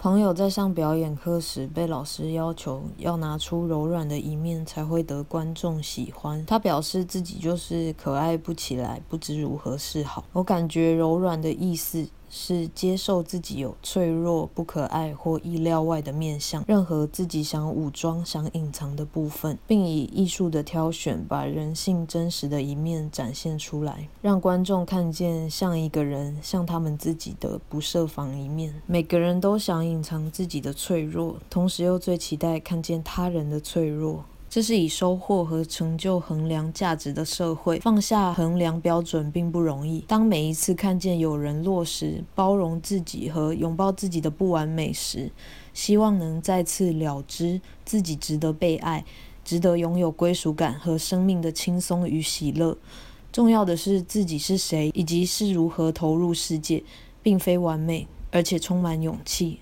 朋友在上表演课时，被老师要求要拿出柔软的一面才会得观众喜欢。他表示自己就是可爱不起来，不知如何是好。我感觉柔软的意思。是接受自己有脆弱、不可爱或意料外的面相，任何自己想武装、想隐藏的部分，并以艺术的挑选，把人性真实的一面展现出来，让观众看见像一个人、像他们自己的不设防一面。每个人都想隐藏自己的脆弱，同时又最期待看见他人的脆弱。这是以收获和成就衡量价值的社会，放下衡量标准并不容易。当每一次看见有人落实包容自己和拥抱自己的不完美时，希望能再次了知自己值得被爱，值得拥有归属感和生命的轻松与喜乐。重要的是自己是谁，以及是如何投入世界，并非完美，而且充满勇气。